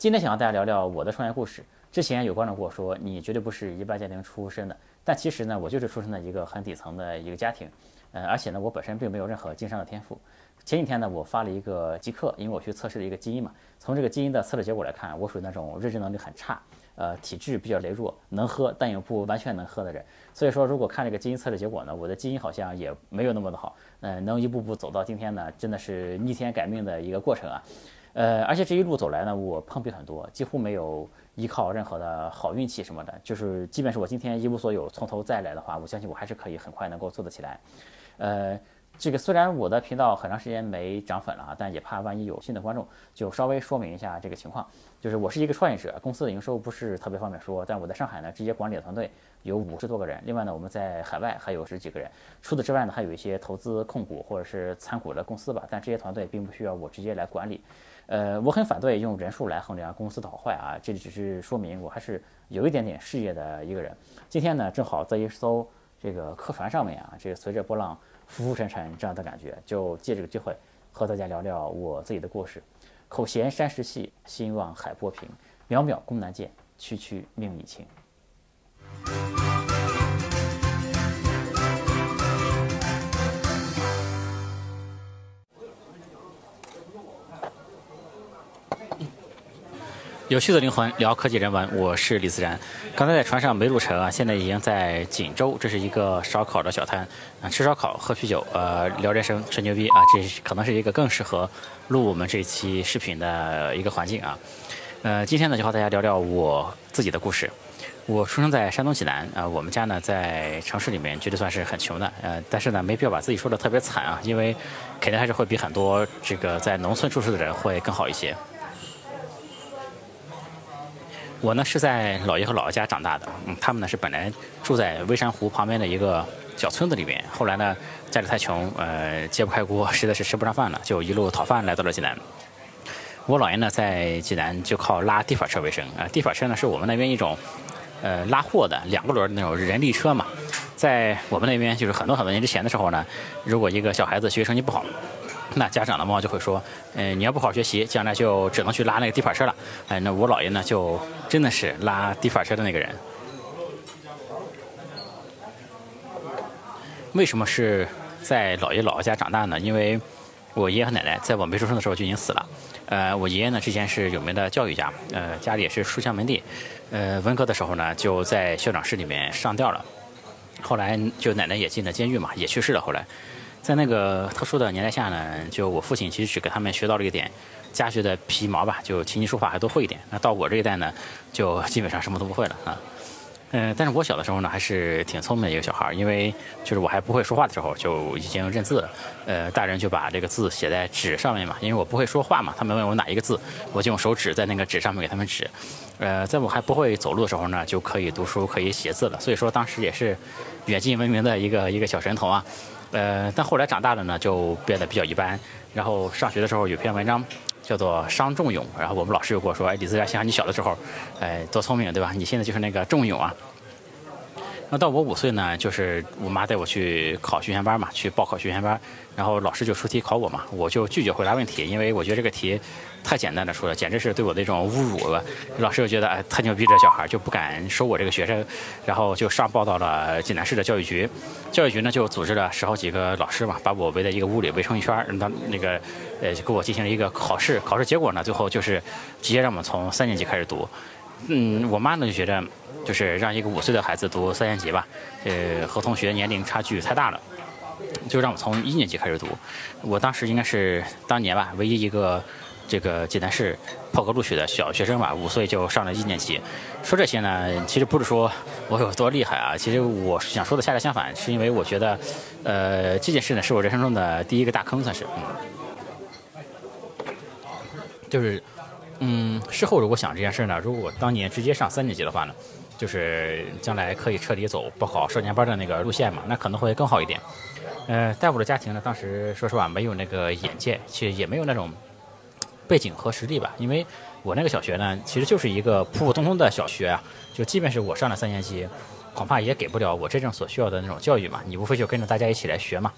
今天想和大家聊聊我的创业故事。之前有观众跟我说，你绝对不是一般家庭出身的，但其实呢，我就是出生在一个很底层的一个家庭，呃，而且呢，我本身并没有任何经商的天赋。前几天呢，我发了一个即刻，因为我去测试了一个基因嘛，从这个基因的测试结果来看，我属于那种认知能力很差，呃，体质比较羸弱，能喝但又不完全能喝的人。所以说，如果看这个基因测试结果呢，我的基因好像也没有那么的好，呃，能一步步走到今天呢，真的是逆天改命的一个过程啊。呃，而且这一路走来呢，我碰壁很多，几乎没有依靠任何的好运气什么的，就是即便是我今天一无所有，从头再来的话，我相信我还是可以很快能够做得起来。呃，这个虽然我的频道很长时间没涨粉了啊，但也怕万一有新的观众，就稍微说明一下这个情况。就是我是一个创业者，公司的营收不是特别方便说，但我在上海呢，直接管理的团队有五十多个人，另外呢，我们在海外还有十几个人。除此之外呢，还有一些投资控股或者是参股的公司吧，但这些团队并不需要我直接来管理。呃，我很反对用人数来衡量公司的好坏啊，这只是说明我还是有一点点事业的一个人。今天呢，正好在一艘这个客船上面啊，这个随着波浪浮浮沉沉这样的感觉，就借这个机会和大家聊聊我自己的故事。口衔山石细，心望海波平，渺渺功难见，区区命已清。有趣的灵魂聊科技人文，我是李自然。刚才在船上没路成啊，现在已经在锦州，这是一个烧烤的小摊啊，吃烧烤喝啤酒，呃，聊人生吹牛逼啊，这可能是一个更适合录我们这期视频的一个环境啊。呃，今天呢就和大家聊聊我自己的故事。我出生在山东济南啊，我们家呢在城市里面绝对算是很穷的，呃，但是呢没必要把自己说的特别惨啊，因为肯定还是会比很多这个在农村出生的人会更好一些。我呢是在姥爷和姥姥家长大的，嗯，他们呢是本来住在微山湖旁边的一个小村子里面，后来呢家里太穷，呃，揭不开锅，实在是吃不上饭了，就一路讨饭来到了济南。我姥爷呢在济南就靠拉地法车为生啊，地法车呢是我们那边一种呃拉货的两个轮的那种人力车嘛，在我们那边就是很多很多年之前的时候呢，如果一个小孩子学习成绩不好。那家长的嘛就会说，嗯，你要不好好学习，将来就只能去拉那个地板车了。哎，那我姥爷呢，就真的是拉地板车的那个人。为什么是在姥爷姥姥家长大呢？因为我爷爷和奶奶在我没出生的时候就已经死了。呃，我爷爷呢之前是有名的教育家，呃，家里也是书香门第。呃，文革的时候呢，就在校长室里面上吊了。后来就奶奶也进了监狱嘛，也去世了。后来。在那个特殊的年代下呢，就我父亲其实只给他们学到了一点家学的皮毛吧，就琴棋书画还都会一点。那到我这一代呢，就基本上什么都不会了啊。嗯，但是我小的时候呢，还是挺聪明的一个小孩，因为就是我还不会说话的时候就已经认字了。呃，大人就把这个字写在纸上面嘛，因为我不会说话嘛，他们问我哪一个字，我就用手指在那个纸上面给他们指。呃，在我还不会走路的时候呢，就可以读书，可以写字了。所以说当时也是远近闻名的一个一个小神童啊。呃，但后来长大了呢，就变得比较一般。然后上学的时候有篇文章叫做《伤仲永》，然后我们老师又跟我说：“哎，李自然，想想你小的时候，哎，多聪明，对吧？你现在就是那个仲永啊。”那到我五岁呢，就是我妈带我去考学前班嘛，去报考学前班，然后老师就出题考我嘛，我就拒绝回答问题，因为我觉得这个题太简单的，出了简直是对我的一种侮辱了。老师又觉得哎太牛逼，这小孩就不敢收我这个学生，然后就上报到了济南市的教育局，教育局呢就组织了十好几个老师嘛，把我围在一个屋里围成一圈，让他那个呃给我进行了一个考试，考试结果呢最后就是直接让我们从三年级开始读。嗯，我妈呢就觉得。就是让一个五岁的孩子读三年级吧，呃，和同学年龄差距太大了，就让我从一年级开始读。我当时应该是当年吧，唯一一个这个济南市破格录取的小学生吧，五岁就上了一年级。说这些呢，其实不是说我有多厉害啊，其实我想说的恰恰相反，是因为我觉得，呃，这件事呢是我人生中的第一个大坑，算是，嗯，就是，嗯，事后如果想这件事呢，如果当年直接上三年级的话呢？就是将来可以彻底走报考少年班的那个路线嘛，那可能会更好一点。呃，在我的家庭呢，当时说实话没有那个眼界，其实也没有那种背景和实力吧。因为我那个小学呢，其实就是一个普普通通的小学啊，就即便是我上了三年级，恐怕也给不了我真正所需要的那种教育嘛。你无非就跟着大家一起来学嘛。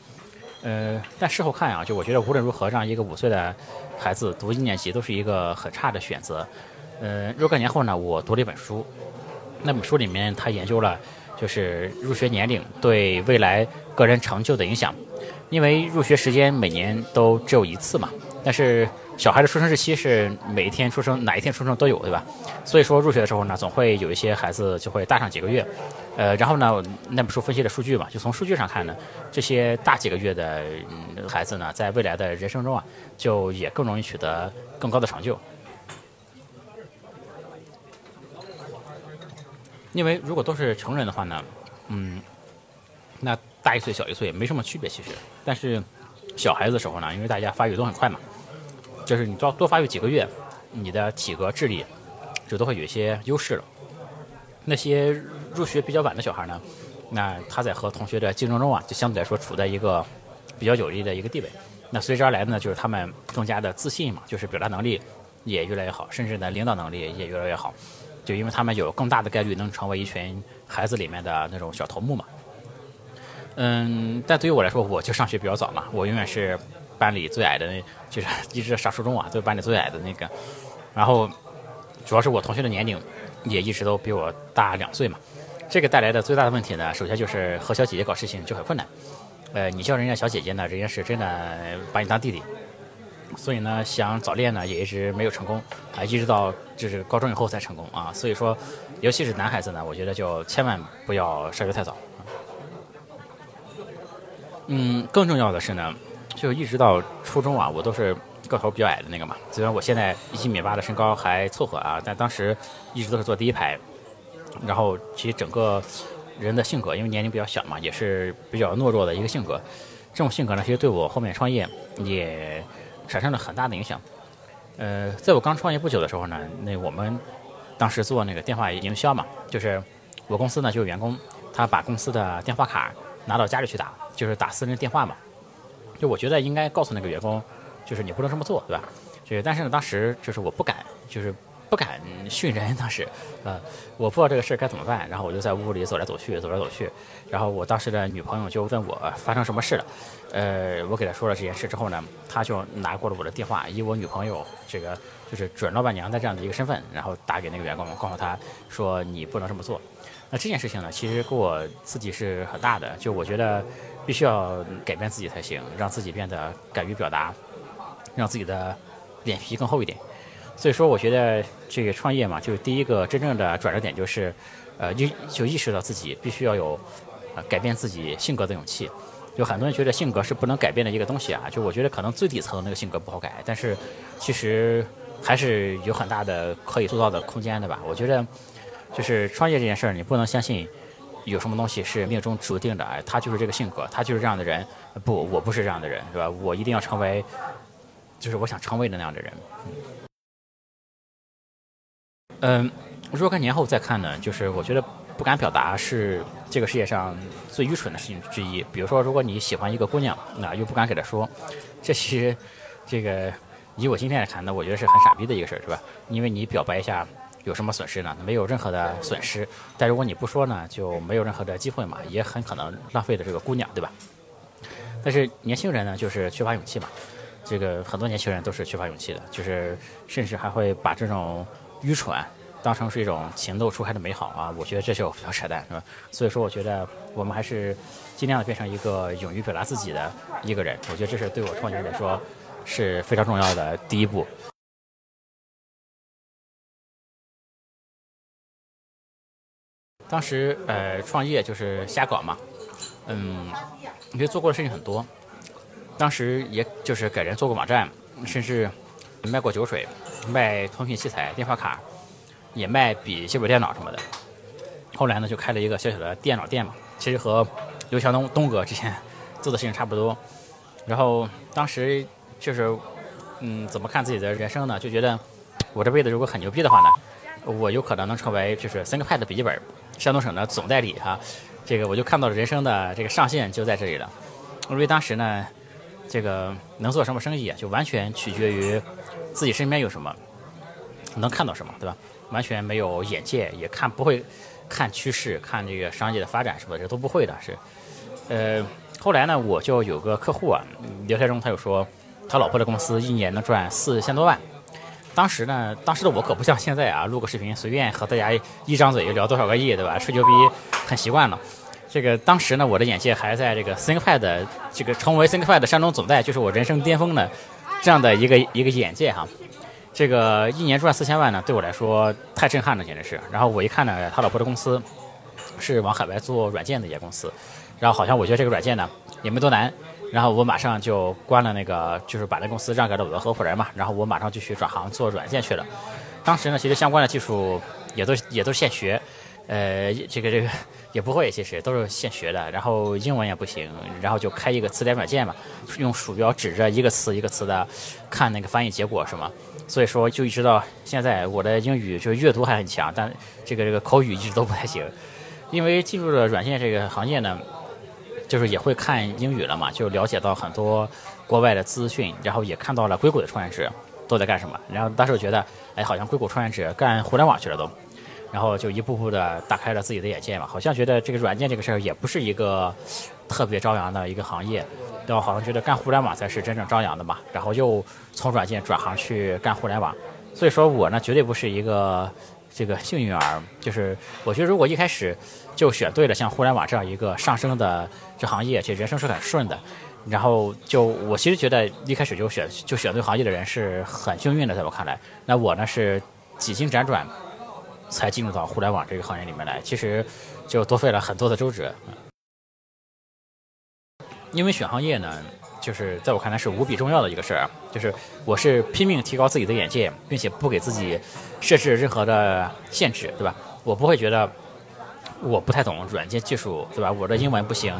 呃，但事后看啊，就我觉得无论如何让一个五岁的孩子读一年级都是一个很差的选择。呃，若干年后呢，我读了一本书，那本书里面他研究了就是入学年龄对未来个人成就的影响，因为入学时间每年都只有一次嘛，但是。小孩的出生日期是每一天出生，哪一天出生都有，对吧？所以说入学的时候呢，总会有一些孩子就会大上几个月，呃，然后呢，那本书分析的数据嘛，就从数据上看呢，这些大几个月的孩子呢，在未来的人生中啊，就也更容易取得更高的成就。因为如果都是成人的话呢，嗯，那大一岁小一岁没什么区别其实，但是小孩子的时候呢，因为大家发育都很快嘛。就是你多多发育几个月，你的体格、智力就都会有一些优势了。那些入学比较晚的小孩呢，那他在和同学的竞争中啊，就相对来说处在一个比较有利的一个地位。那随之而来呢，就是他们更加的自信嘛，就是表达能力也越来越好，甚至呢领导能力也越来越好。就因为他们有更大的概率能成为一群孩子里面的那种小头目嘛。嗯，但对于我来说，我就上学比较早嘛，我永远是。班里最矮的，那就是一直上初中啊，就是班里最矮的那个。然后，主要是我同学的年龄也一直都比我大两岁嘛。这个带来的最大的问题呢，首先就是和小姐姐搞事情就很困难。呃，你叫人家小姐姐呢，人家是真的把你当弟弟。所以呢，想早恋呢，也一直没有成功啊，一直到就是高中以后才成功啊。所以说，尤其是男孩子呢，我觉得就千万不要上学太早。嗯，更重要的是呢。就一直到初中啊，我都是个头比较矮的那个嘛。虽然我现在一米八的身高还凑合啊，但当时一直都是坐第一排。然后其实整个人的性格，因为年龄比较小嘛，也是比较懦弱的一个性格。这种性格呢，其实对我后面创业也产生了很大的影响。呃，在我刚创业不久的时候呢，那我们当时做那个电话营销嘛，就是我公司呢就有员工，他把公司的电话卡拿到家里去打，就是打私人电话嘛。就我觉得应该告诉那个员工，就是你不能这么做，对吧？就但是呢，当时就是我不敢，就是不敢训人。当时，呃，我不知道这个事儿该怎么办，然后我就在屋里走来走去，走来走去。然后我当时的女朋友就问我发生什么事了，呃，我给她说了这件事之后呢，她就拿过了我的电话，以我女朋友这个就是准老板娘的这样的一个身份，然后打给那个员工，告诉他说你不能这么做。那这件事情呢，其实给我刺激是很大的，就我觉得。必须要改变自己才行，让自己变得敢于表达，让自己的脸皮更厚一点。所以说，我觉得这个创业嘛，就是第一个真正的转折点，就是呃，就就意识到自己必须要有呃改变自己性格的勇气。就很多人觉得性格是不能改变的一个东西啊，就我觉得可能最底层的那个性格不好改，但是其实还是有很大的可以做到的空间的吧。我觉得就是创业这件事儿，你不能相信。有什么东西是命中注定的？哎，他就是这个性格，他就是这样的人。不，我不是这样的人，是吧？我一定要成为，就是我想成为的那样的人。嗯，若干年后再看呢，就是我觉得不敢表达是这个世界上最愚蠢的事情之一。比如说，如果你喜欢一个姑娘，那又不敢给她说，这其实这个以我今天来看，那我觉得是很傻逼的一个事儿，是吧？因为你表白一下。有什么损失呢？没有任何的损失。但如果你不说呢，就没有任何的机会嘛，也很可能浪费了这个姑娘，对吧？但是年轻人呢，就是缺乏勇气嘛。这个很多年轻人都是缺乏勇气的，就是甚至还会把这种愚蠢当成是一种情窦初开的美好啊。我觉得这就比较扯淡，是吧？所以说，我觉得我们还是尽量的变成一个勇于表达自己的一个人。我觉得这是对我创业来说是非常重要的第一步。当时呃创业就是瞎搞嘛，嗯，因为做过的事情很多。当时也就是给人做过网站，甚至卖过酒水，卖通讯器材、电话卡，也卖笔记本电脑什么的。后来呢，就开了一个小小的电脑店嘛，其实和刘强东东哥之前做的事情差不多。然后当时就是嗯，怎么看自己的人生呢？就觉得我这辈子如果很牛逼的话呢，我有可能能成为就是 ThinkPad 笔记本。山东省的总代理哈，这个我就看到了人生的这个上限就在这里了。因为当时呢，这个能做什么生意啊，就完全取决于自己身边有什么，能看到什么，对吧？完全没有眼界，也看不会看趋势，看这个商业的发展什么的，这都不会的。是，呃，后来呢，我就有个客户啊，聊天中他就说，他老婆的公司一年能赚四千多万，当时呢，当时的我可不像现在啊，录个视频随便和大家一张嘴就聊多少个亿，对吧？吹牛逼很习惯了。这个当时呢，我的眼界还在这个 ThinkPad 这个成为 ThinkPad 的山东总代，就是我人生巅峰的这样的一个一个眼界哈。这个一年赚四千万呢，对我来说太震撼了，简直是。然后我一看呢，他老婆的公司是往海外做软件的一家公司，然后好像我觉得这个软件呢也没多难。然后我马上就关了那个，就是把那公司让给了我的合伙人嘛。然后我马上就去转行做软件去了。当时呢，其实相关的技术也都也都现学，呃，这个这个也不会，其实都是现学的。然后英文也不行，然后就开一个词典软件嘛，用鼠标指着一个词一个词的看那个翻译结果是吗？所以说就一直到现在，我的英语就是阅读还很强，但这个这个口语一直都不太行。因为进入了软件这个行业呢。就是也会看英语了嘛，就了解到很多国外的资讯，然后也看到了硅谷的创业者都在干什么。然后当时我觉得，哎，好像硅谷创业者干互联网去了都，然后就一步步的打开了自己的眼界嘛。好像觉得这个软件这个事儿也不是一个特别朝阳的一个行业，然后好像觉得干互联网才是真正朝阳的嘛。然后又从软件转行去干互联网，所以说我呢绝对不是一个。这个幸运儿，就是我觉得如果一开始就选对了像互联网这样一个上升的这行业，其实人生是很顺的。然后就我其实觉得一开始就选就选对行业的人是很幸运的，在我看来。那我呢是几经辗转才进入到互联网这个行业里面来，其实就多费了很多的周折。因为选行业呢。就是在我看来是无比重要的一个事儿，就是我是拼命提高自己的眼界，并且不给自己设置任何的限制，对吧？我不会觉得我不太懂软件技术，对吧？我的英文不行，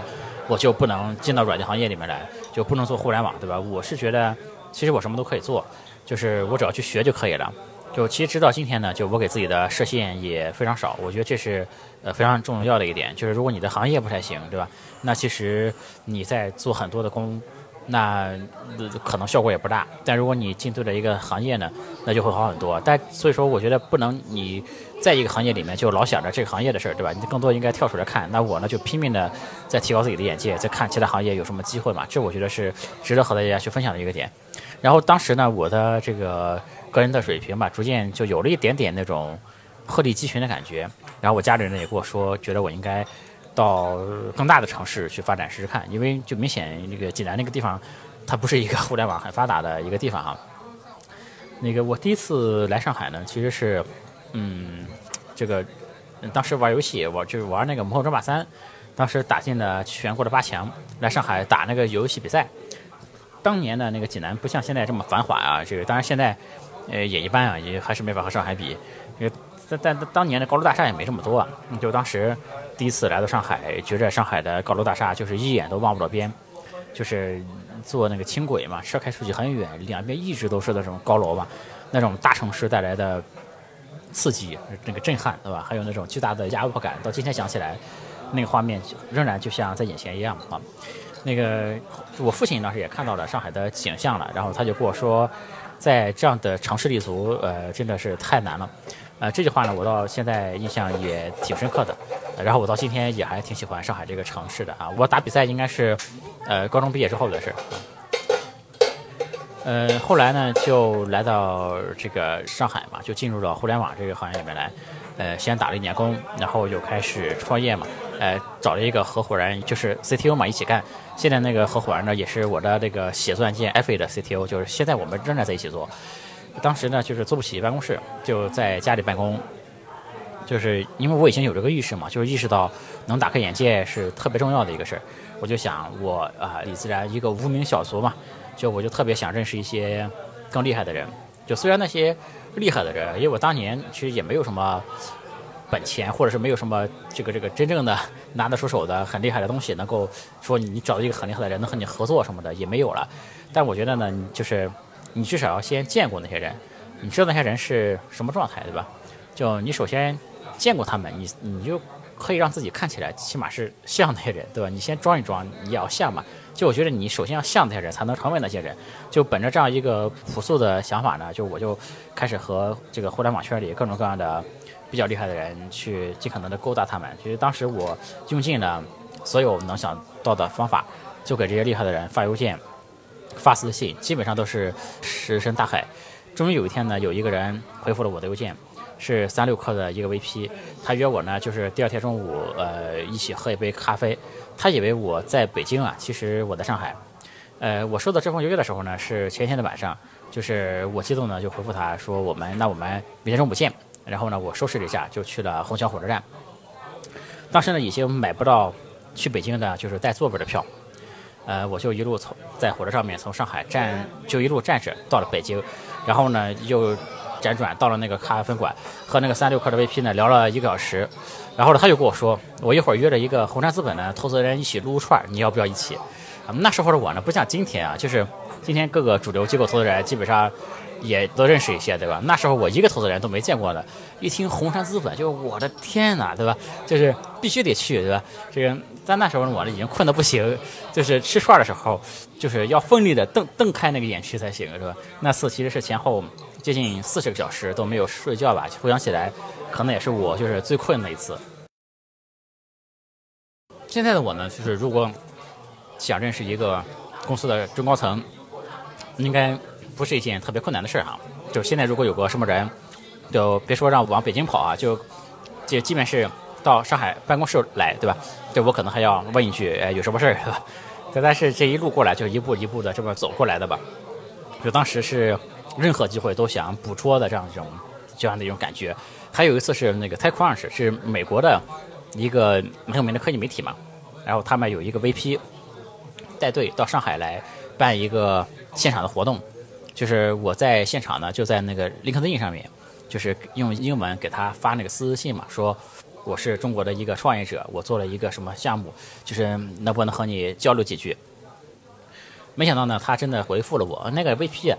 我就不能进到软件行业里面来，就不能做互联网，对吧？我是觉得其实我什么都可以做，就是我只要去学就可以了。就其实直到今天呢，就我给自己的设限也非常少，我觉得这是呃非常重要的一点。就是如果你的行业不太行，对吧？那其实你在做很多的工。那可能效果也不大，但如果你进对了一个行业呢，那就会好很多。但所以说，我觉得不能你在一个行业里面就老想着这个行业的事儿，对吧？你更多应该跳出来看。那我呢，就拼命的在提高自己的眼界，在看其他行业有什么机会嘛。这我觉得是值得和大家去分享的一个点。然后当时呢，我的这个个人的水平吧，逐渐就有了一点点那种鹤立鸡群的感觉。然后我家里人呢也跟我说，觉得我应该。到更大的城市去发展试试看，因为就明显那个济南那个地方，它不是一个互联网很发达的一个地方哈。那个我第一次来上海呢，其实是，嗯，这个当时玩游戏，我就是玩那个《魔兽争霸三》，当时打进了全国的八强，来上海打那个游戏比赛。当年的那个济南不像现在这么繁华啊，这个当然现在呃也一般啊，也还是没法和上海比。因为但但当年的高楼大厦也没这么多啊，就当时。第一次来到上海，觉着上海的高楼大厦就是一眼都望不到边，就是坐那个轻轨嘛，车开出去很远，两边一直都是那种高楼嘛，那种大城市带来的刺激，那个震撼，对吧？还有那种巨大的压迫感，到今天想起来，那个画面仍然就像在眼前一样啊。那个我父亲当时也看到了上海的景象了，然后他就跟我说，在这样的城市立足，呃，真的是太难了。呃，这句话呢，我到现在印象也挺深刻的。然后我到今天也还挺喜欢上海这个城市的啊。我打比赛应该是，呃，高中毕业之后的事。呃，后来呢，就来到这个上海嘛，就进入了互联网这个行业里面来。呃，先打了一年工，然后又开始创业嘛。呃，找了一个合伙人，就是 CTO 嘛，一起干。现在那个合伙人呢，也是我的这个写作软件 f a 的 CTO，就是现在我们仍然在一起做。当时呢，就是租不起办公室，就在家里办公。就是因为我已经有这个意识嘛，就是意识到能打开眼界是特别重要的一个事儿。我就想，我啊，李自然一个无名小卒嘛，就我就特别想认识一些更厉害的人。就虽然那些厉害的人，因为我当年其实也没有什么本钱，或者是没有什么这个这个真正的拿得出手的很厉害的东西，能够说你找到一个很厉害的人能和你合作什么的也没有了。但我觉得呢，就是。你至少要先见过那些人，你知道那些人是什么状态，对吧？就你首先见过他们，你你就可以让自己看起来起码是像那些人，对吧？你先装一装，你也要像嘛。就我觉得你首先要像那些人，才能成为那些人。就本着这样一个朴素的想法呢，就我就开始和这个互联网圈里各种各样的比较厉害的人去尽可能的勾搭他们。其实当时我用尽了所有能想到的方法，就给这些厉害的人发邮件。发私信基本上都是石沉大海，终于有一天呢，有一个人回复了我的邮件，是三六氪的一个 VP，他约我呢，就是第二天中午，呃，一起喝一杯咖啡。他以为我在北京啊，其实我在上海。呃，我收到这封邮件的时候呢，是前一天的晚上，就是我激动呢，就回复他说我们那我们明天中午见。然后呢，我收拾了一下，就去了虹桥火车站。当时呢，已经买不到去北京的就是带座位的票。呃，我就一路从在火车上面从上海站就一路站着到了北京，然后呢又辗转到了那个咖啡馆，和那个三六克的 VP 呢聊了一个小时，然后呢他就跟我说，我一会儿约着一个红杉资本的投资人一起撸串，你要不要一起？那时候的我呢不像今天啊，就是今天各个主流机构投资人基本上。也都认识一些，对吧？那时候我一个投资人都没见过的，一听红杉资本，就我的天哪，对吧？就是必须得去，对吧？这个在那时候呢我呢已经困得不行，就是吃串的时候，就是要奋力的瞪瞪开那个眼去才行，是吧？那次其实是前后接近四十个小时都没有睡觉吧？回想起来，可能也是我就是最困的一次。现在的我呢，就是如果想认识一个公司的中高层，应该。不是一件特别困难的事儿哈，就现在如果有个什么人，就别说让往北京跑啊，就就即便是到上海办公室来，对吧？就我可能还要问一句，哎，有什么事儿，对吧？但是这一路过来就一步一步的这么走过来的吧，就当时是任何机会都想捕捉的这样一种这样的一种感觉。还有一次是那个 TechCrunch，是美国的一个很有名的科技媒体嘛，然后他们有一个 VP 带队到上海来办一个现场的活动。就是我在现场呢，就在那个 LinkedIn 上面，就是用英文给他发那个私信嘛，说我是中国的一个创业者，我做了一个什么项目，就是能不能和你交流几句？没想到呢，他真的回复了我。那个 VP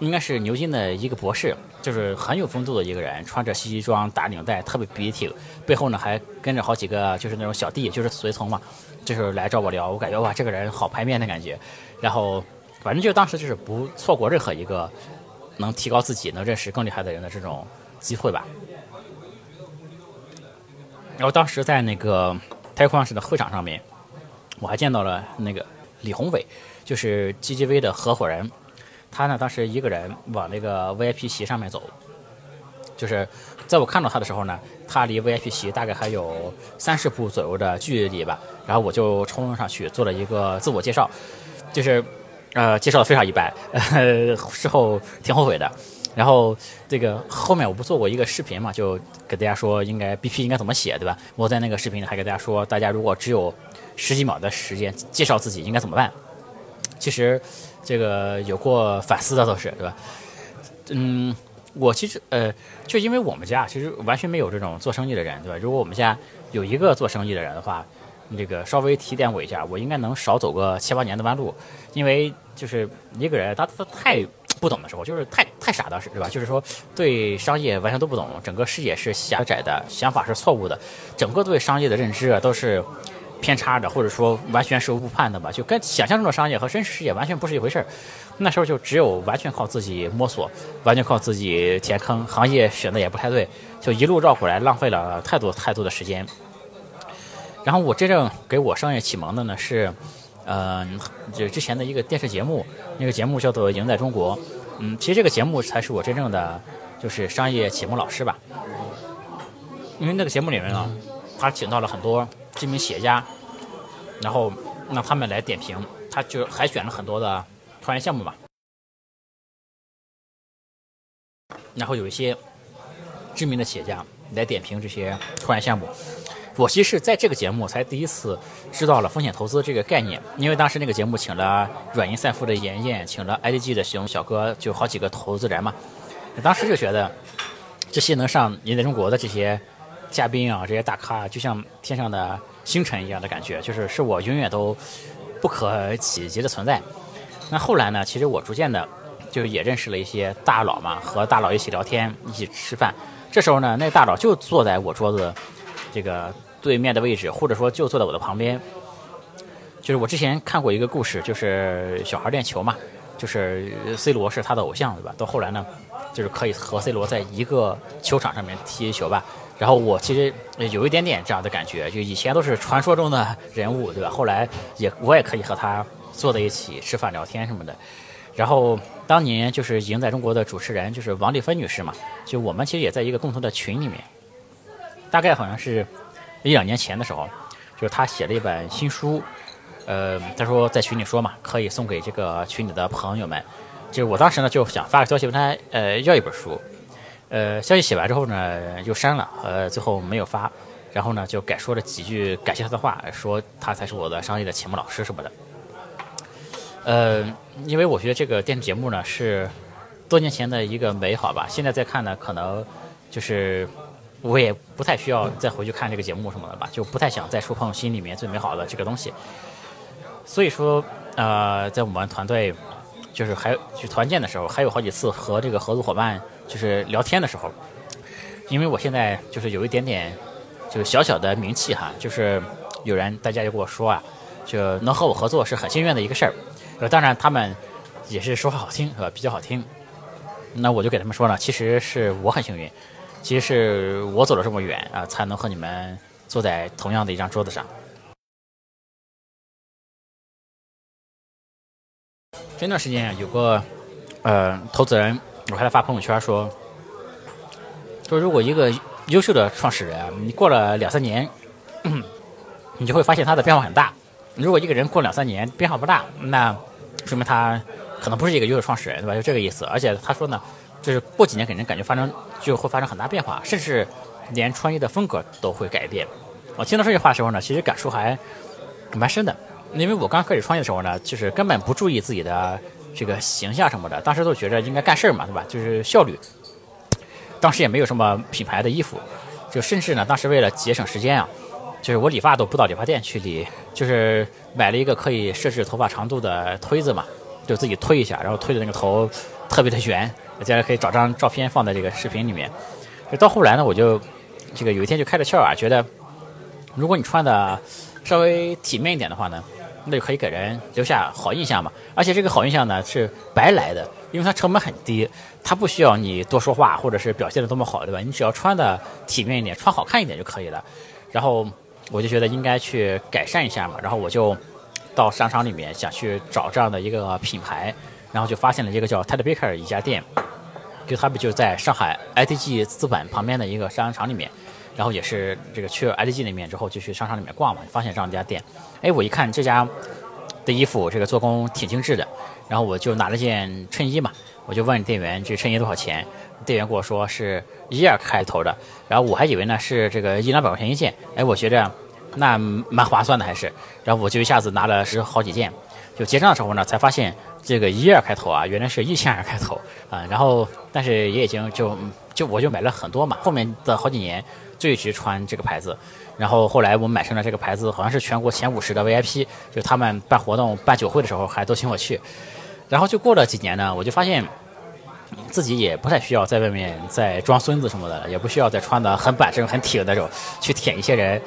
应该是牛津的一个博士，就是很有风度的一个人，穿着西装打领带，特别笔挺，背后呢还跟着好几个就是那种小弟，就是随从嘛，就是来找我聊。我感觉哇，这个人好排面的感觉，然后。反正就当时就是不错过任何一个能提高自己、能认识更厉害的人的这种机会吧。然后当时在那个太空室的会场上面，我还见到了那个李宏伟，就是 GGV 的合伙人。他呢当时一个人往那个 VIP 席上面走，就是在我看到他的时候呢，他离 VIP 席大概还有三十步左右的距离吧。然后我就冲上去做了一个自我介绍，就是。呃，介绍的非常一般，呃，事后挺后悔的。然后这个后面我不做过一个视频嘛，就给大家说应该 BP 应该怎么写，对吧？我在那个视频里还给大家说，大家如果只有十几秒的时间介绍自己应该怎么办？其实这个有过反思的都是，对吧？嗯，我其实呃，就因为我们家其实完全没有这种做生意的人，对吧？如果我们家有一个做生意的人的话。这个稍微提点我一下，我应该能少走个七八年的弯路，因为就是一个人他他太不懂的时候，就是太太傻当时，对吧？就是说对商业完全都不懂，整个视野是狭窄的，想法是错误的，整个对商业的认知啊都是偏差的，或者说完全是误判的吧，就跟想象中的商业和真实世界完全不是一回事儿。那时候就只有完全靠自己摸索，完全靠自己填坑，行业选的也不太对，就一路绕过来，浪费了太多太多的时间。然后我真正给我商业启蒙的呢是，呃，就之前的一个电视节目，那个节目叫做《赢在中国》。嗯，其实这个节目才是我真正的就是商业启蒙老师吧。因为那个节目里面呢，他请到了很多知名企业家，然后让他们来点评，他就还选了很多的创业项目嘛。然后有一些知名的企业家来点评这些创业项目。我其实在这个节目才第一次知道了风险投资这个概念，因为当时那个节目请了软银赛富的严燕，请了 IDG 的熊小哥，就好几个投资人嘛。当时就觉得这些能上《赢在中国》的这些嘉宾啊，这些大咖，就像天上的星辰一样的感觉，就是是我永远都不可企及的存在。那后来呢，其实我逐渐的就也认识了一些大佬嘛，和大佬一起聊天，一起吃饭。这时候呢，那大佬就坐在我桌子。这个对面的位置，或者说就坐在我的旁边，就是我之前看过一个故事，就是小孩练球嘛，就是 C 罗是他的偶像，对吧？到后来呢，就是可以和 C 罗在一个球场上面踢球吧。然后我其实有一点点这样的感觉，就以前都是传说中的人物，对吧？后来也我也可以和他坐在一起吃饭聊天什么的。然后当年就是赢在中国的主持人就是王丽芬女士嘛，就我们其实也在一个共同的群里面，大概好像是一两年前的时候，就是他写了一本新书，呃，他说在群里说嘛，可以送给这个群里的朋友们。就我当时呢就想发个消息问他，呃，要一本书，呃，消息写完之后呢又删了，呃，最后没有发，然后呢就改说了几句感谢他的话，说他才是我的商业的启蒙老师什么的。呃，因为我觉得这个电视节目呢是多年前的一个美好吧，现在再看呢，可能就是我也不太需要再回去看这个节目什么的吧，就不太想再触碰心里面最美好的这个东西。所以说，呃，在我们团队就是还去团建的时候，还有好几次和这个合作伙伴就是聊天的时候，因为我现在就是有一点点就是小小的名气哈，就是有人大家就跟我说啊，就能和我合作是很幸运的一个事儿。呃，当然他们也是说话好听，是吧？比较好听。那我就给他们说了，其实是我很幸运，其实是我走了这么远啊，才能和你们坐在同样的一张桌子上。前段时间有个呃投资人，我还在发朋友圈说，说如果一个优秀的创始人，你过了两三年，你就会发现他的变化很大。如果一个人过两三年变化不大，那说明他可能不是一个优秀创始人，对吧？就这个意思。而且他说呢，就是过几年给人感觉发生就会发生很大变化，甚至连穿衣的风格都会改变。我听到这句话的时候呢，其实感触还蛮深的。因为我刚开始创业的时候呢，就是根本不注意自己的这个形象什么的，当时都觉得应该干事儿嘛，对吧？就是效率。当时也没有什么品牌的衣服，就甚至呢，当时为了节省时间啊，就是我理发都不到理发店去理，就是买了一个可以设置头发长度的推子嘛。就自己推一下，然后推的那个头特别的圆，大家可以找张照片放在这个视频里面。到后来呢，我就这个有一天就开了窍啊，觉得如果你穿的稍微体面一点的话呢，那就可以给人留下好印象嘛。而且这个好印象呢是白来的，因为它成本很低，它不需要你多说话或者是表现的多么好，对吧？你只要穿的体面一点，穿好看一点就可以了。然后我就觉得应该去改善一下嘛，然后我就。到商场里面想去找这样的一个品牌，然后就发现了一个叫 Ted Baker 一家店，就他们就在上海 ITG 资本旁边的一个商场里面，然后也是这个去 ITG 那面之后就去商场里面逛嘛，发现这样一家店，哎，我一看这家的衣服这个做工挺精致的，然后我就拿了件衬衣嘛，我就问店员这衬衣多少钱，店员跟我说是一二开头的，然后我还以为呢是这个一两百块钱一件，哎，我觉着。那蛮划算的，还是，然后我就一下子拿了十好几件，就结账的时候呢，才发现这个一二开头啊，原来是一千二开头啊，然后但是也已经就就我就买了很多嘛，后面的好几年就一直穿这个牌子，然后后来我买成了这个牌子，好像是全国前五十的 VIP，就他们办活动办酒会的时候还都请我去，然后就过了几年呢，我就发现自己也不太需要在外面再装孙子什么的了，也不需要再穿的很板正很挺那种去舔一些人。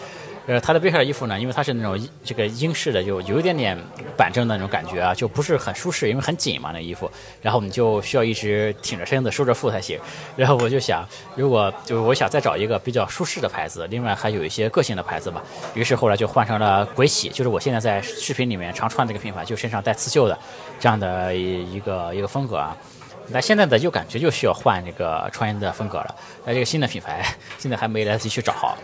呃，他的背上的衣服呢，因为它是那种这个英式的，就有一点点板正的那种感觉啊，就不是很舒适，因为很紧嘛那衣服。然后我们就需要一直挺着身子收着腹才行。然后我就想，如果就我想再找一个比较舒适的牌子，另外还有一些个性的牌子吧。于是后来就换成了鬼玺，就是我现在在视频里面常穿这个品牌，就身上带刺绣的这样的一个一个风格啊。那现在的就感觉就需要换这个穿衣的风格了。那这个新的品牌现在还没来得及去找好。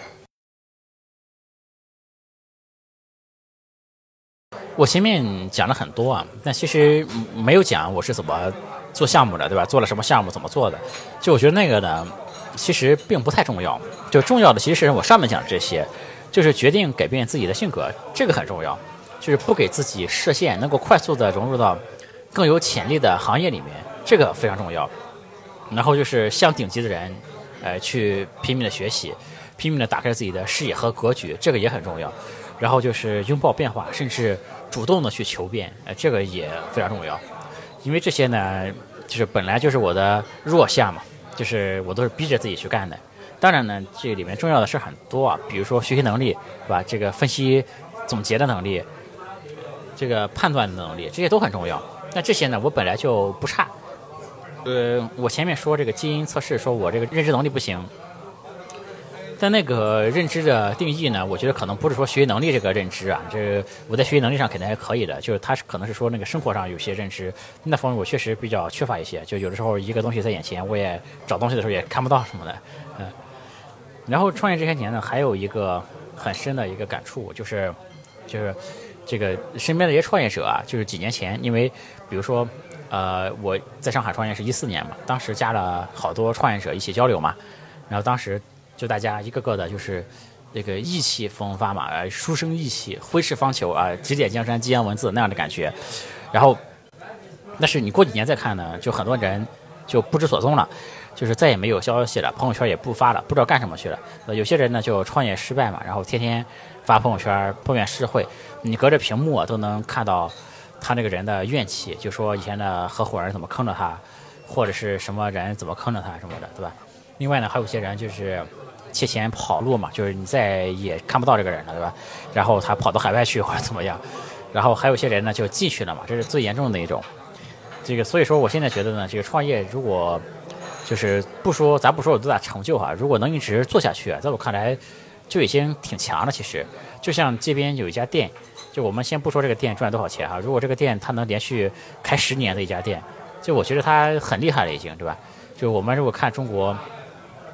我前面讲了很多啊，但其实没有讲我是怎么做项目的，对吧？做了什么项目，怎么做的？就我觉得那个呢，其实并不太重要。就重要的其实是我上面讲的这些，就是决定改变自己的性格，这个很重要。就是不给自己设限，能够快速的融入到更有潜力的行业里面，这个非常重要。然后就是向顶级的人，呃，去拼命的学习，拼命的打开自己的视野和格局，这个也很重要。然后就是拥抱变化，甚至。主动的去求变，呃，这个也非常重要，因为这些呢，就是本来就是我的弱项嘛，就是我都是逼着自己去干的。当然呢，这里面重要的事很多啊，比如说学习能力，是吧？这个分析总结的能力，这个判断的能力，这些都很重要。那这些呢，我本来就不差。呃，我前面说这个基因测试，说我这个认知能力不行，但那个认知的定义呢，我觉得可能不是说学习能力这个认知啊，这我在学习能力上肯定还可以的，就是他是可能是说那个生活上有些认知，那方面我确实比较缺乏一些，就有的时候一个东西在眼前，我也找东西的时候也看不到什么的，嗯。然后创业这些年呢，还有一个很深的一个感触，就是就是这个身边的一些创业者啊，就是几年前，因为比如说呃我在上海创业是一四年嘛，当时加了好多创业者一起交流嘛，然后当时。就大家一个个的，就是这个意气风发嘛，呃，书生意气，挥斥方遒啊，指点江山，激扬文字那样的感觉。然后，但是你过几年再看呢，就很多人就不知所踪了，就是再也没有消息了，朋友圈也不发了，不知道干什么去了。呃，有些人呢就创业失败嘛，然后天天发朋友圈抱怨社会，你隔着屏幕都能看到他那个人的怨气，就说以前的合伙人怎么坑着他，或者是什么人怎么坑着他什么的，对吧？另外呢，还有些人就是。借钱跑路嘛，就是你再也看不到这个人了，对吧？然后他跑到海外去或者怎么样，然后还有些人呢就进去了嘛，这是最严重的一种。这个所以说，我现在觉得呢，这个创业如果就是不说咱不说有多大成就哈，如果能一直做下去，在我看来就已经挺强了。其实就像这边有一家店，就我们先不说这个店赚多少钱哈，如果这个店它能连续开十年的一家店，就我觉得它很厉害了已经，对吧？就我们如果看中国。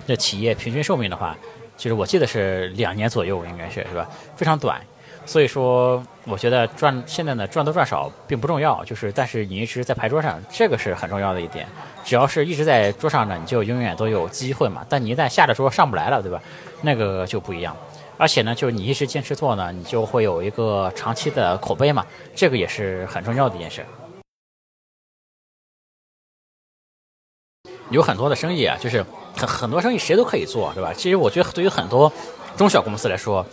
这企业平均寿命的话，其实我记得是两年左右，应该是是吧？非常短，所以说我觉得赚现在呢赚多赚少并不重要，就是但是你一直在牌桌上，这个是很重要的一点。只要是一直在桌上呢，你就永远都有机会嘛。但你一旦下了桌上不来了，对吧？那个就不一样。而且呢，就是你一直坚持做呢，你就会有一个长期的口碑嘛，这个也是很重要的一件事。有很多的生意啊，就是很很多生意谁都可以做，对吧？其实我觉得对于很多中小公司来说，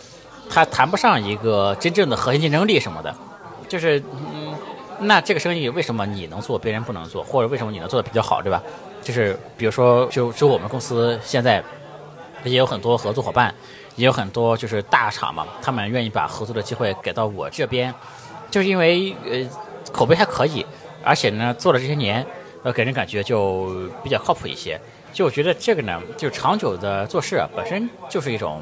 它谈不上一个真正的核心竞争力什么的。就是嗯，那这个生意为什么你能做，别人不能做，或者为什么你能做的比较好，对吧？就是比如说，就就我们公司现在也有很多合作伙伴，也有很多就是大厂嘛，他们愿意把合作的机会给到我这边，就是因为呃口碑还可以，而且呢做了这些年。呃，给人感觉就比较靠谱一些。就我觉得这个呢，就长久的做事本身就是一种，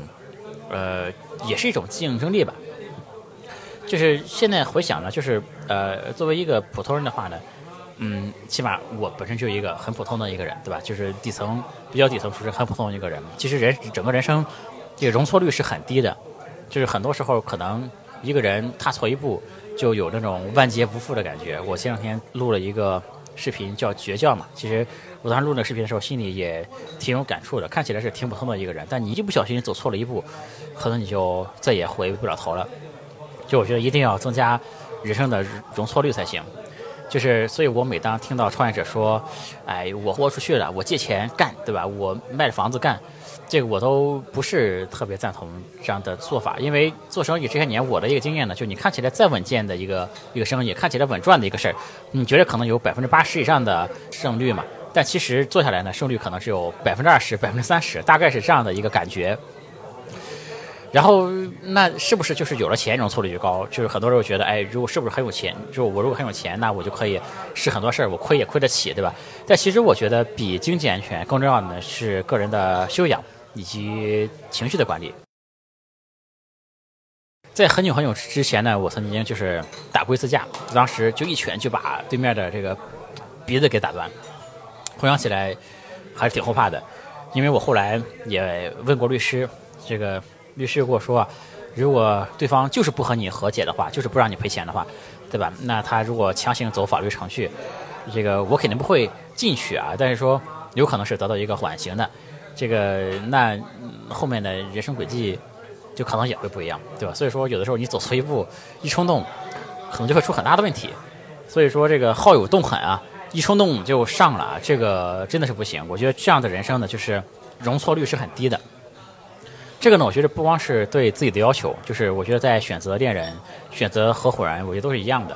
呃，也是一种竞争力吧。就是现在回想呢，就是呃，作为一个普通人的话呢，嗯，起码我本身就一个很普通的一个人，对吧？就是底层比较底层出身，很普通的一个人。其实人整个人生这个容错率是很低的，就是很多时候可能一个人踏错一步，就有那种万劫不复的感觉。我前两天录了一个。视频叫绝教嘛，其实我当时录那视频的时候，心里也挺有感触的。看起来是挺普通的一个人，但你一不小心走错了一步，可能你就再也回不了头了。就我觉得一定要增加人生的容错率才行。就是，所以我每当听到创业者说：“哎，我豁出去了，我借钱干，对吧？我卖了房子干。”这个我都不是特别赞同这样的做法，因为做生意这些年，我的一个经验呢，就你看起来再稳健的一个一个生意，看起来稳赚的一个事儿，你觉得可能有百分之八十以上的胜率嘛？但其实做下来呢，胜率可能只有百分之二十、百分之三十，大概是这样的一个感觉。然后那是不是就是有了钱，这种错率就高？就是很多人会觉得，哎，如果是不是很有钱？就我如果很有钱，那我就可以试很多事儿，我亏也亏得起，对吧？但其实我觉得比经济安全更重要的呢是个人的修养。以及情绪的管理，在很久很久之前呢，我曾经就是打过一次架，当时就一拳就把对面的这个鼻子给打断。回想起来还是挺后怕的，因为我后来也问过律师，这个律师跟我说，如果对方就是不和你和解的话，就是不让你赔钱的话，对吧？那他如果强行走法律程序，这个我肯定不会进去啊，但是说有可能是得到一个缓刑的。这个那后面的人生轨迹就可能也会不一样，对吧？所以说有的时候你走错一步，一冲动，可能就会出很大的问题。所以说这个好勇斗狠啊，一冲动就上了，这个真的是不行。我觉得这样的人生呢，就是容错率是很低的。这个呢，我觉得不光是对自己的要求，就是我觉得在选择恋人、选择合伙人，我觉得都是一样的。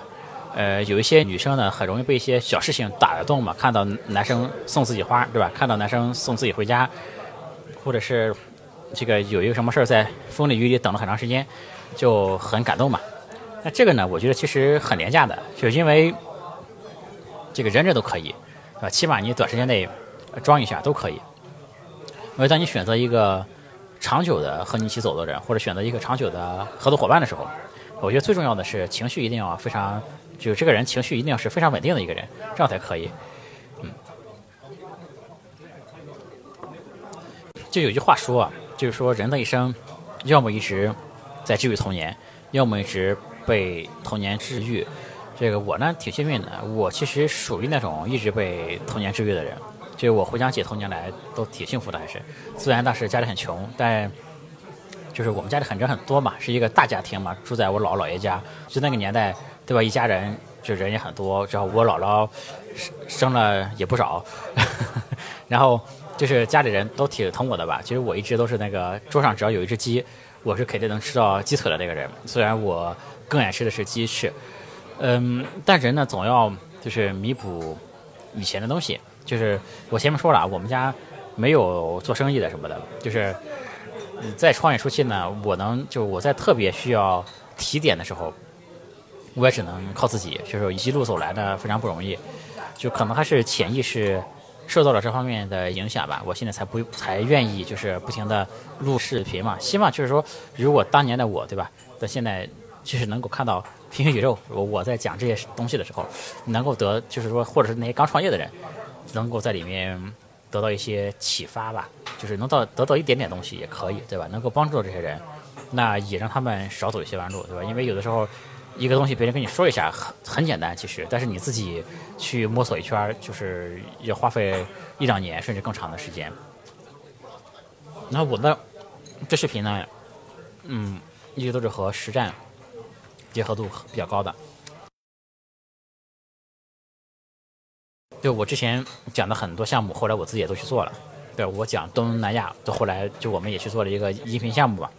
呃，有一些女生呢，很容易被一些小事情打得动嘛。看到男生送自己花，对吧？看到男生送自己回家，或者是这个有一个什么事儿在风里雨里等了很长时间，就很感动嘛。那这个呢，我觉得其实很廉价的，就因为这个人人都可以，啊，起码你短时间内装一下都可以。因为当你选择一个。长久的和你一起走的人，或者选择一个长久的合作伙伴的时候，我觉得最重要的是情绪一定要非常，就这个人情绪一定要是非常稳定的一个人，这样才可以。嗯，就有句话说啊，就是说人的一生，要么一直在治愈童年，要么一直被童年治愈。这个我呢挺幸运的，我其实属于那种一直被童年治愈的人。就是我回想起童年来都挺幸福的，还是虽然当时家里很穷，但就是我们家里很人很多嘛，是一个大家庭嘛，住在我姥姥爷家，就那个年代，对吧？一家人就人也很多，然后我姥姥生生了也不少，然后就是家里人都挺疼我的吧。其实我一直都是那个桌上只要有一只鸡，我是肯定能吃到鸡腿的那个人。虽然我更爱吃的是鸡翅，嗯，但人呢总要就是弥补以前的东西。就是我前面说了啊，我们家没有做生意的什么的，就是在创业初期呢，我能就我在特别需要提点的时候，我也只能靠自己，就是一路走来呢非常不容易，就可能还是潜意识受到了这方面的影响吧。我现在才不才愿意就是不停的录视频嘛，希望就是说，如果当年的我对吧，到现在就是能够看到平行宇宙，我我在讲这些东西的时候，能够得就是说，或者是那些刚创业的人。能够在里面得到一些启发吧，就是能到得到一点点东西也可以，对吧？能够帮助到这些人，那也让他们少走一些弯路，对吧？因为有的时候一个东西别人跟你说一下很很简单，其实，但是你自己去摸索一圈，就是要花费一两年甚至更长的时间。那我的这视频呢，嗯，一直都是和实战结合度比较高的。就我之前讲的很多项目，后来我自己也都去做了。对我讲东南亚，到后来就我们也去做了一个音频项目吧。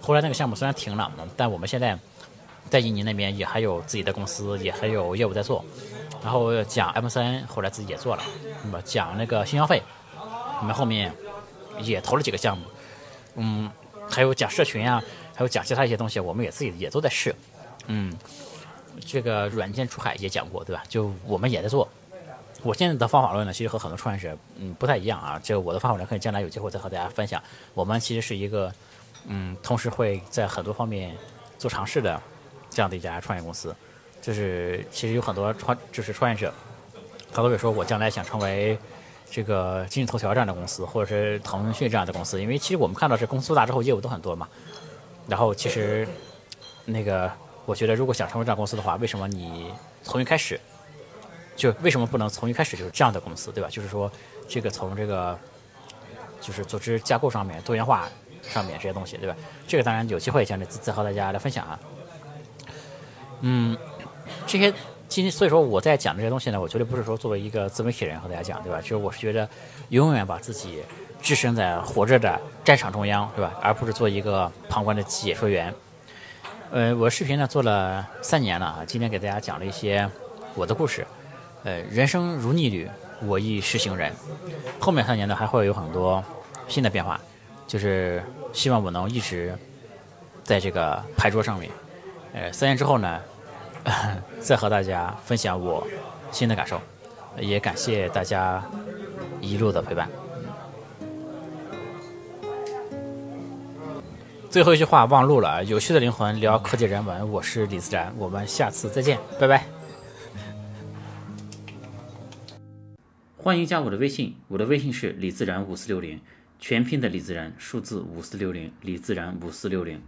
后来那个项目虽然停了，但我们现在在印尼那边也还有自己的公司，也还有业务在做。然后讲 M 三，后来自己也做了。那么讲那个新消费，我们后面也投了几个项目。嗯，还有讲社群啊，还有讲其他一些东西，我们也自己也都在试。嗯，这个软件出海也讲过，对吧？就我们也在做。我现在的方法论呢，其实和很多创业者嗯不太一样啊。这个我的方法论可以将来有机会再和大家分享。我们其实是一个嗯，同时会在很多方面做尝试的这样的一家创业公司。就是其实有很多创就是创业者，他都会说我将来想成为这个今日头条这样的公司，或者是腾讯这样的公司。因为其实我们看到这公司做大之后业务都很多嘛。然后其实那个我觉得如果想成为这样公司的话，为什么你从一开始？就为什么不能从一开始就是这样的公司，对吧？就是说，这个从这个就是组织架构上面、多元化上面这些东西，对吧？这个当然有机会将来再和大家来分享啊。嗯，这些今天所以说我在讲这些东西呢，我绝对不是说作为一个自媒体人和大家讲，对吧？就是我是觉得永远把自己置身在活着的战场中央，对吧？而不是做一个旁观的解说员。呃，我视频呢做了三年了啊，今天给大家讲了一些我的故事。呃，人生如逆旅，我亦是行人。后面三年呢，还会有很多新的变化，就是希望我能一直在这个牌桌上面。呃，三年之后呢，再和大家分享我新的感受，也感谢大家一路的陪伴。最后一句话忘录了，有趣的灵魂聊科技人文，我是李自然，我们下次再见，拜拜。欢迎加我的微信，我的微信是李自然五四六零，全拼的李自然，数字五四六零，李自然五四六零。